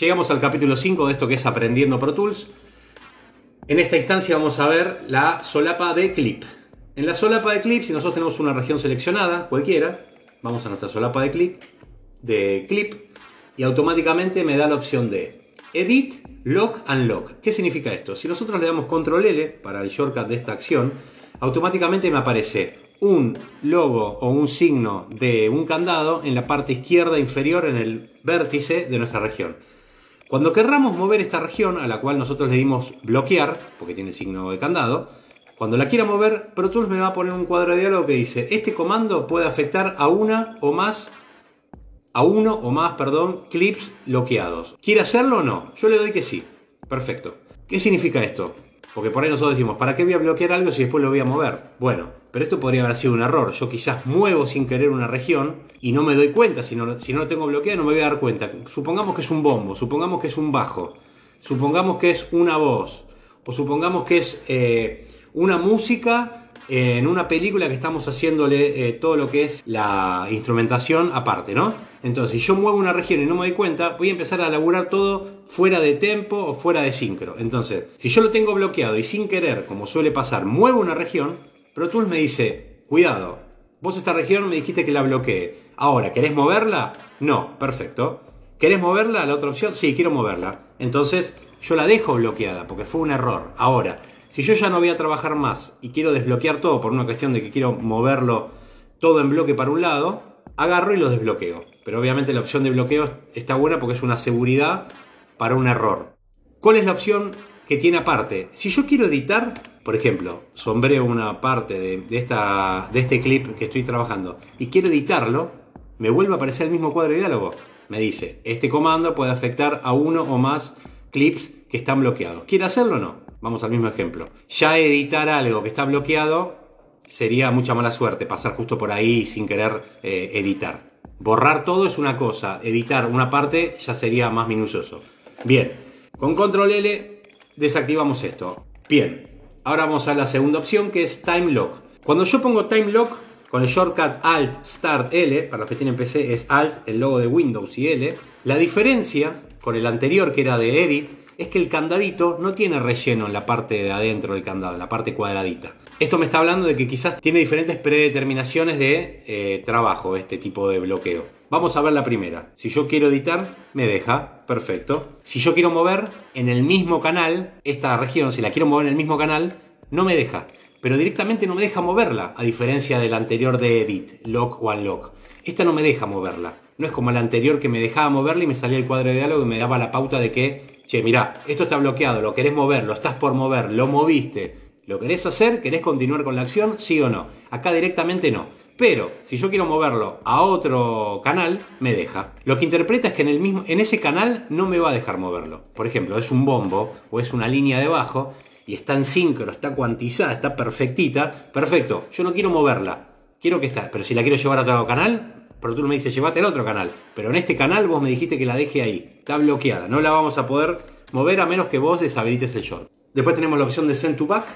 Llegamos al capítulo 5 de esto que es Aprendiendo Pro Tools. En esta instancia vamos a ver la solapa de clip. En la solapa de clip, si nosotros tenemos una región seleccionada, cualquiera, vamos a nuestra solapa de clip, de clip y automáticamente me da la opción de Edit, Lock and Lock. ¿Qué significa esto? Si nosotros le damos Control L para el shortcut de esta acción, automáticamente me aparece un logo o un signo de un candado en la parte izquierda inferior en el vértice de nuestra región. Cuando querramos mover esta región, a la cual nosotros le dimos bloquear, porque tiene el signo de candado, cuando la quiera mover, Pro Tools me va a poner un cuadro de diálogo que dice, este comando puede afectar a una o más, a uno o más, perdón, clips bloqueados. ¿Quiere hacerlo o no? Yo le doy que sí. Perfecto. ¿Qué significa esto? Porque por ahí nosotros decimos, ¿para qué voy a bloquear algo si después lo voy a mover? Bueno, pero esto podría haber sido un error. Yo quizás muevo sin querer una región y no me doy cuenta. Si no, si no lo tengo bloqueado no me voy a dar cuenta. Supongamos que es un bombo, supongamos que es un bajo, supongamos que es una voz, o supongamos que es eh, una música en una película que estamos haciéndole eh, todo lo que es la instrumentación aparte, ¿no? Entonces, si yo muevo una región y no me doy cuenta, voy a empezar a laburar todo fuera de tempo o fuera de sincro. Entonces, si yo lo tengo bloqueado y sin querer, como suele pasar, muevo una región, Pro Tools me dice, cuidado, vos esta región me dijiste que la bloqueé. Ahora, ¿querés moverla? No, perfecto. ¿Querés moverla? La otra opción, sí, quiero moverla. Entonces, yo la dejo bloqueada porque fue un error. Ahora, si yo ya no voy a trabajar más y quiero desbloquear todo por una cuestión de que quiero moverlo todo en bloque para un lado, agarro y lo desbloqueo. Pero obviamente la opción de bloqueo está buena porque es una seguridad para un error. ¿Cuál es la opción que tiene aparte? Si yo quiero editar, por ejemplo, sombreo una parte de, este clip que estoy trabajando y quiero editarlo, me vuelve a aparecer el mismo cuadro de diálogo. Me dice, este comando puede afectar a uno o más clips que están bloqueados. ¿Quiere hacerlo o no? Vamos al mismo ejemplo. Ya editar algo que está bloqueado sería mucha mala suerte, pasar justo por ahí sin querer eh, editar. Borrar todo es una cosa, editar una parte ya sería más minucioso. Bien, con control L desactivamos esto. Bien, ahora vamos a la segunda opción que es Time Lock. Cuando yo pongo Time Lock, con el shortcut Alt Start L, para los que tienen PC es Alt, el logo de Windows y L, la diferencia con el anterior que era de Edit es que el candadito no tiene relleno en la parte de adentro del candado, en la parte cuadradita. Esto me está hablando de que quizás tiene diferentes predeterminaciones de eh, trabajo este tipo de bloqueo. Vamos a ver la primera. Si yo quiero editar, me deja. Perfecto. Si yo quiero mover en el mismo canal, esta región, si la quiero mover en el mismo canal, no me deja. Pero directamente no me deja moverla, a diferencia del anterior de Edit, Lock o Unlock. Esta no me deja moverla. No es como el anterior que me dejaba moverla y me salía el cuadro de diálogo y me daba la pauta de que che, mirá, esto está bloqueado, lo querés mover, lo estás por mover, lo moviste, ¿lo querés hacer? ¿Querés continuar con la acción? Sí o no. Acá directamente no. Pero si yo quiero moverlo a otro canal, me deja. Lo que interpreta es que en, el mismo, en ese canal no me va a dejar moverlo. Por ejemplo, es un bombo o es una línea de bajo y está en sincro, está cuantizada, está perfectita. Perfecto, yo no quiero moverla. Quiero que esté, pero si la quiero llevar a otro canal, pero tú me dices, llévate al otro canal. Pero en este canal vos me dijiste que la deje ahí. Está bloqueada. No la vamos a poder mover a menos que vos deshabilites el short. Después tenemos la opción de Send to Back,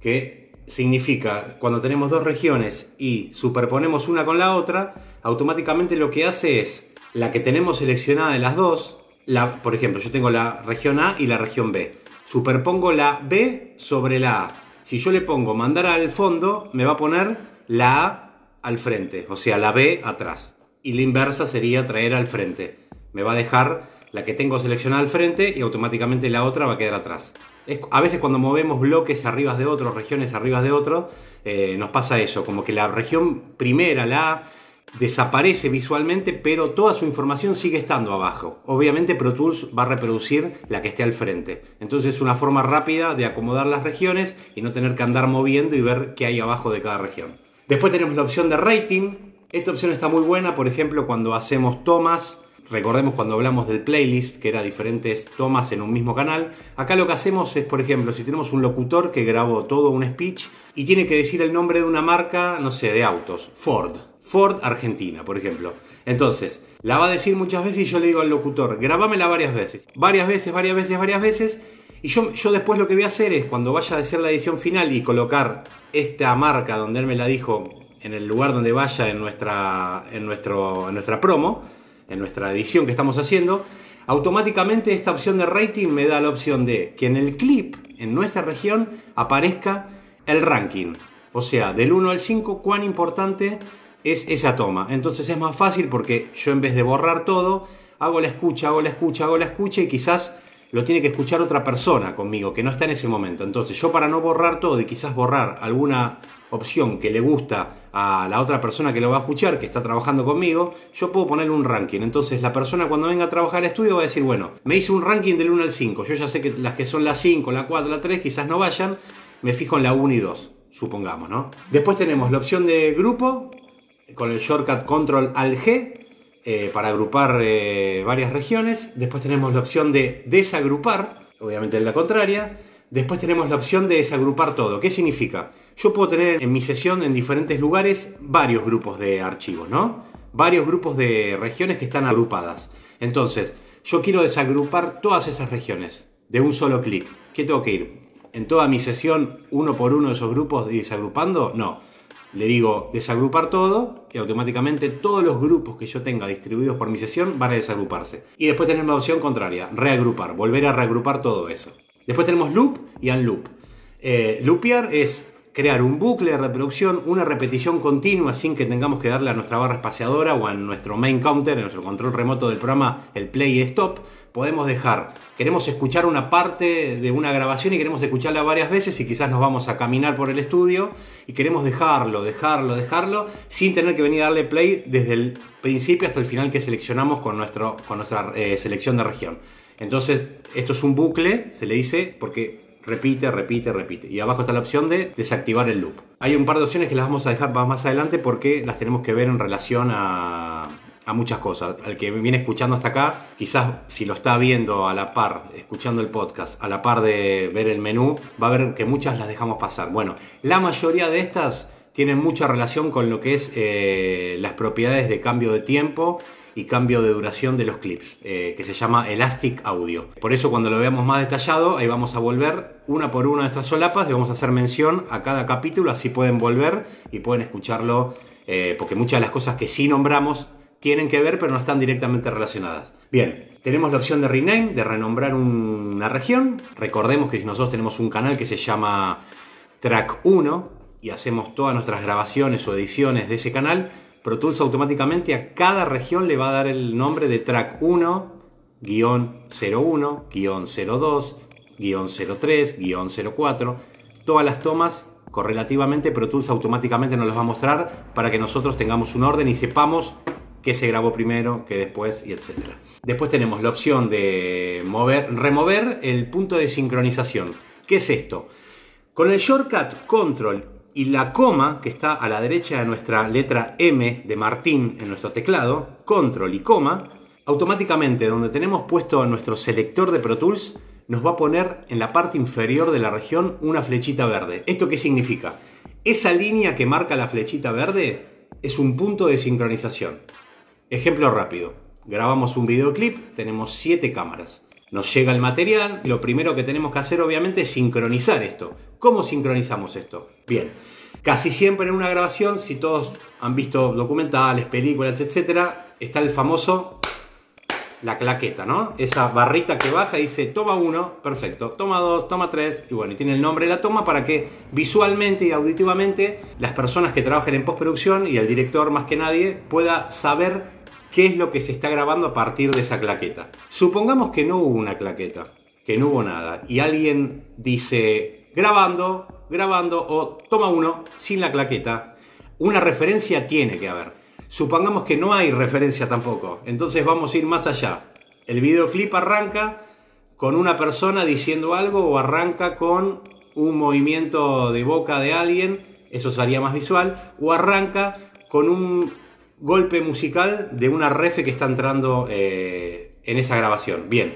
que significa cuando tenemos dos regiones y superponemos una con la otra, automáticamente lo que hace es la que tenemos seleccionada de las dos, la, por ejemplo, yo tengo la región A y la región B. Superpongo la B sobre la A. Si yo le pongo mandar al fondo, me va a poner la A al frente, o sea, la B atrás. Y la inversa sería traer al frente. Me va a dejar la que tengo seleccionada al frente y automáticamente la otra va a quedar atrás. a veces cuando movemos bloques arriba de otros, regiones arriba de otro, eh, nos pasa eso, como que la región primera, la A, desaparece visualmente, pero toda su información sigue estando abajo. Obviamente Pro Tools va a reproducir la que esté al frente. Entonces es una forma rápida de acomodar las regiones y no tener que andar moviendo y ver qué hay abajo de cada región. Después tenemos la opción de rating. Esta opción está muy buena, por ejemplo, cuando hacemos tomas. Recordemos cuando hablamos del playlist, que era diferentes tomas en un mismo canal. Acá lo que hacemos es, por ejemplo, si tenemos un locutor que grabó todo un speech y tiene que decir el nombre de una marca, no sé, de autos, Ford. Ford Argentina, por ejemplo. Entonces, la va a decir muchas veces y yo le digo al locutor, grabámela varias veces. Varias veces, varias veces, varias veces. Y yo, yo después lo que voy a hacer es, cuando vaya a decir la edición final y colocar esta marca donde él me la dijo en el lugar donde vaya en nuestra, en nuestro, en nuestra promo, en nuestra edición que estamos haciendo, Automáticamente esta opción de rating me da la opción de que en el clip, en nuestra región, aparezca el ranking. O sea, del 1 al 5, cuán importante es esa toma. Entonces es más fácil porque yo en vez de borrar todo, hago la escucha, hago la escucha, hago la escucha y quizás lo tiene que escuchar otra persona conmigo que no está en ese momento. Entonces yo para no borrar todo y quizás borrar alguna opción que le gusta a la otra persona que lo va a escuchar, que está trabajando conmigo, yo puedo ponerle un ranking. Entonces la persona cuando venga a trabajar al estudio va a decir, bueno, me hice un ranking del 1 al 5. Yo ya sé que las que son la 5, la 4, la 3 quizás no vayan. Me fijo en la 1 y 2, supongamos, ¿no? Después tenemos la opción de grupo con el shortcut control al G eh, para agrupar eh, varias regiones. Después tenemos la opción de desagrupar, obviamente en la contraria. Después tenemos la opción de desagrupar todo. ¿Qué significa? Yo puedo tener en mi sesión en diferentes lugares varios grupos de archivos, ¿no? Varios grupos de regiones que están agrupadas. Entonces, yo quiero desagrupar todas esas regiones de un solo clic. ¿Qué tengo que ir? ¿En toda mi sesión uno por uno esos grupos desagrupando? No le digo desagrupar todo y automáticamente todos los grupos que yo tenga distribuidos por mi sesión van a desagruparse. Y después tenemos la opción contraria, reagrupar, volver a reagrupar todo eso. Después tenemos loop y unloop. Eh, loopear es crear un bucle de reproducción, una repetición continua sin que tengamos que darle a nuestra barra espaciadora o a nuestro main counter, en nuestro control remoto del programa, el play y stop. Podemos dejar, queremos escuchar una parte de una grabación y queremos escucharla varias veces y quizás nos vamos a caminar por el estudio y queremos dejarlo, dejarlo, dejarlo, sin tener que venir a darle play desde el principio hasta el final que seleccionamos con, nuestro, con nuestra eh, selección de región. Entonces, esto es un bucle, se le dice, porque repite, repite, repite. Y abajo está la opción de desactivar el loop. Hay un par de opciones que las vamos a dejar más adelante porque las tenemos que ver en relación a, muchas cosas. Al que viene escuchando hasta acá, quizás si lo está viendo a la par, escuchando el podcast, a la par de ver el menú, va a ver que muchas las dejamos pasar. Bueno, la mayoría de estas tienen mucha relación con lo que es eh, las propiedades de cambio de tiempo y cambio de duración de los clips, eh, que se llama Elastic Audio. Por eso cuando lo veamos más detallado, ahí vamos a volver una por una de estas solapas y vamos a hacer mención a cada capítulo, así pueden volver y pueden escucharlo, eh, porque muchas de las cosas que sí nombramos tienen que ver, pero no están directamente relacionadas. Bien, tenemos la opción de rename, de renombrar una región. Recordemos que si nosotros tenemos un canal que se llama Track 1 y hacemos todas nuestras grabaciones o ediciones de ese canal, Pro Tools automáticamente a cada región le va a dar el nombre de track 1, 01, 02, 03, 04. Todas las tomas correlativamente Pro Tools automáticamente nos las va a mostrar para que nosotros tengamos un orden y sepamos qué se grabó primero, qué después y etcétera. Después tenemos la opción de mover, remover el punto de sincronización. ¿Qué es esto? Con el shortcut Control y la coma que está a la derecha de nuestra letra M de Martín en nuestro teclado, control y coma, automáticamente donde tenemos puesto nuestro selector de Pro Tools, nos va a poner en la parte inferior de la región una flechita verde. ¿Esto qué significa? Esa línea que marca la flechita verde es un punto de sincronización. Ejemplo rápido. Grabamos un videoclip, tenemos 7 cámaras. Nos llega el material, lo primero que tenemos que hacer obviamente es sincronizar esto. ¿Cómo sincronizamos esto? Bien, casi siempre en una grabación, si todos han visto documentales, películas, etcétera, está el famoso la claqueta, ¿no? Esa barrita que baja y dice toma uno, perfecto, toma dos, toma tres, y bueno, y tiene el nombre de la toma para que visualmente y auditivamente las personas que trabajen en postproducción y el director más que nadie pueda saber qué es lo que se está grabando a partir de esa claqueta. Supongamos que no hubo una claqueta, que no hubo nada, y alguien dice grabando, grabando o toma uno sin la claqueta, una referencia tiene que haber. Supongamos que no hay referencia tampoco, entonces vamos a ir más allá. El videoclip arranca con una persona diciendo algo o arranca con un movimiento de boca de alguien, eso sería más visual, o arranca con un golpe musical de una refe que está entrando eh, en esa grabación. Bien,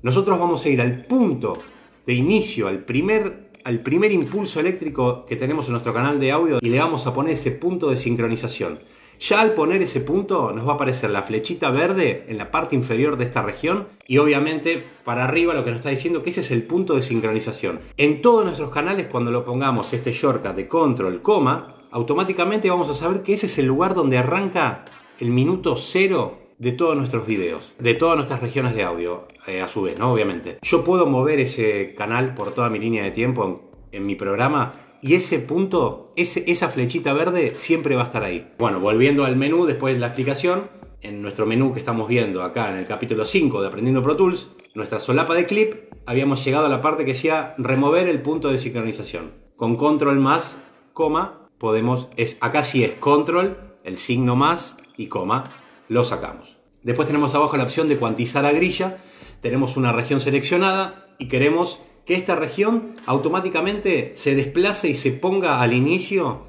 nosotros vamos a ir al punto de inicio, al primer, al primer impulso eléctrico que tenemos en nuestro canal de audio y le vamos a poner ese punto de sincronización. Ya al poner ese punto nos va a aparecer la flechita verde en la parte inferior de esta región y obviamente para arriba lo que nos está diciendo que ese es el punto de sincronización. En todos nuestros canales cuando lo pongamos este shortcut de control, coma, automáticamente vamos a saber que ese es el lugar donde arranca el minuto cero de todos nuestros videos, de todas nuestras regiones de audio, eh, a su vez, ¿no? Obviamente. Yo puedo mover ese canal por toda mi línea de tiempo en, en mi programa y ese punto, ese, esa flechita verde siempre va a estar ahí. Bueno, volviendo al menú después de la explicación, en nuestro menú que estamos viendo acá en el capítulo 5 de Aprendiendo Pro Tools, nuestra solapa de clip, habíamos llegado a la parte que decía remover el punto de sincronización. Con control más, coma, podemos, es, acá sí es control, el signo más y coma, lo sacamos. Después tenemos abajo la opción de cuantizar a grilla, tenemos una región seleccionada y queremos que esta región automáticamente se desplace y se ponga al inicio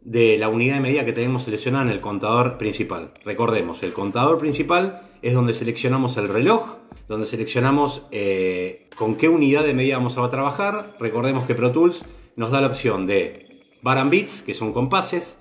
de la unidad de medida que tenemos seleccionada en el contador principal. Recordemos, el contador principal es donde seleccionamos el reloj, donde seleccionamos eh, con qué unidad de medida vamos a trabajar. Recordemos que Pro Tools nos da la opción de bar and bits, que son compases,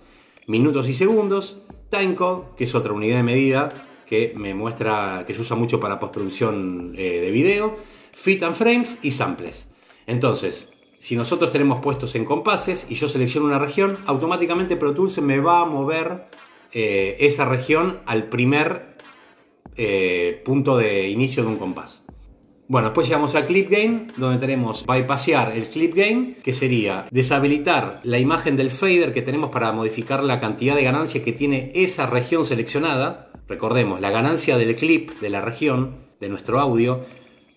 minutos y segundos, timecode, que es otra unidad de medida que me muestra que se usa mucho para postproducción eh, de video, fit and frames y samples. Entonces, si nosotros tenemos puestos en compases y yo selecciono una región, automáticamente Pro Tools me va a mover eh, esa región al primer eh, punto de inicio de un compás. Bueno, después llegamos al clip gain, donde tenemos bypassear el clip gain, que sería deshabilitar la imagen del fader que tenemos para modificar la cantidad de ganancia que tiene esa región seleccionada. Recordemos, la ganancia del clip de la región, de nuestro audio,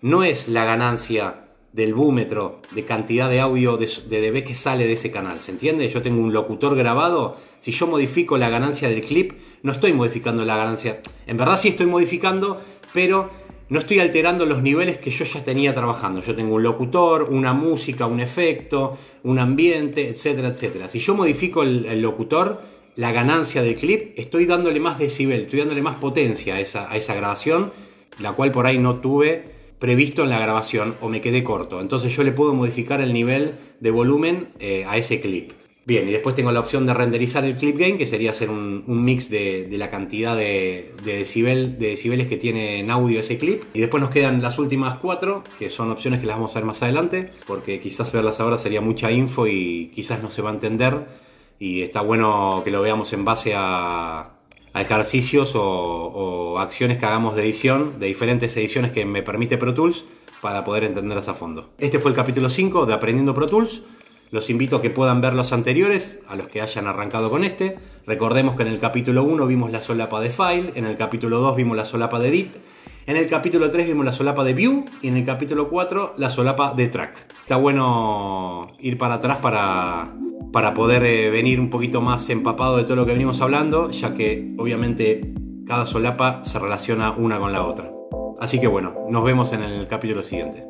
no es la ganancia del búmetro de cantidad de audio de, dB que sale de ese canal. ¿Se entiende? Yo tengo un locutor grabado. Si yo modifico la ganancia del clip, no estoy modificando la ganancia. En verdad sí estoy modificando, pero no estoy alterando los niveles que yo ya tenía trabajando. Yo tengo un locutor, una música, un efecto, un ambiente, etcétera, etcétera. Si yo modifico el, locutor, la ganancia del clip, estoy dándole más decibel, estoy dándole más potencia a esa, grabación, la cual por ahí no tuve previsto en la grabación o me quedé corto. Entonces yo le puedo modificar el nivel de volumen eh, a ese clip. Bien, y después tengo la opción de renderizar el clip gain, que sería hacer un, mix de, la cantidad de, decibel, de decibeles que tiene en audio ese clip. Y después nos quedan las últimas cuatro, que son opciones que las vamos a ver más adelante, porque quizás verlas ahora sería mucha info y quizás no se va a entender. Y está bueno que lo veamos en base a, ejercicios o, acciones que hagamos de edición, de diferentes ediciones que me permite Pro Tools para poder entenderlas a fondo. Este fue el capítulo 5 de Aprendiendo Pro Tools. Los invito a que puedan ver los anteriores, a los que hayan arrancado con este. Recordemos que en el capítulo 1 vimos la solapa de File, en el capítulo 2 vimos la solapa de Edit, en el capítulo 3 vimos la solapa de View y en el capítulo 4 la solapa de Track. Está bueno ir para atrás para, para poder eh, venir un poquito más empapado de todo lo que venimos hablando, ya que obviamente cada solapa se relaciona una con la otra. Así que bueno, nos vemos en el capítulo siguiente.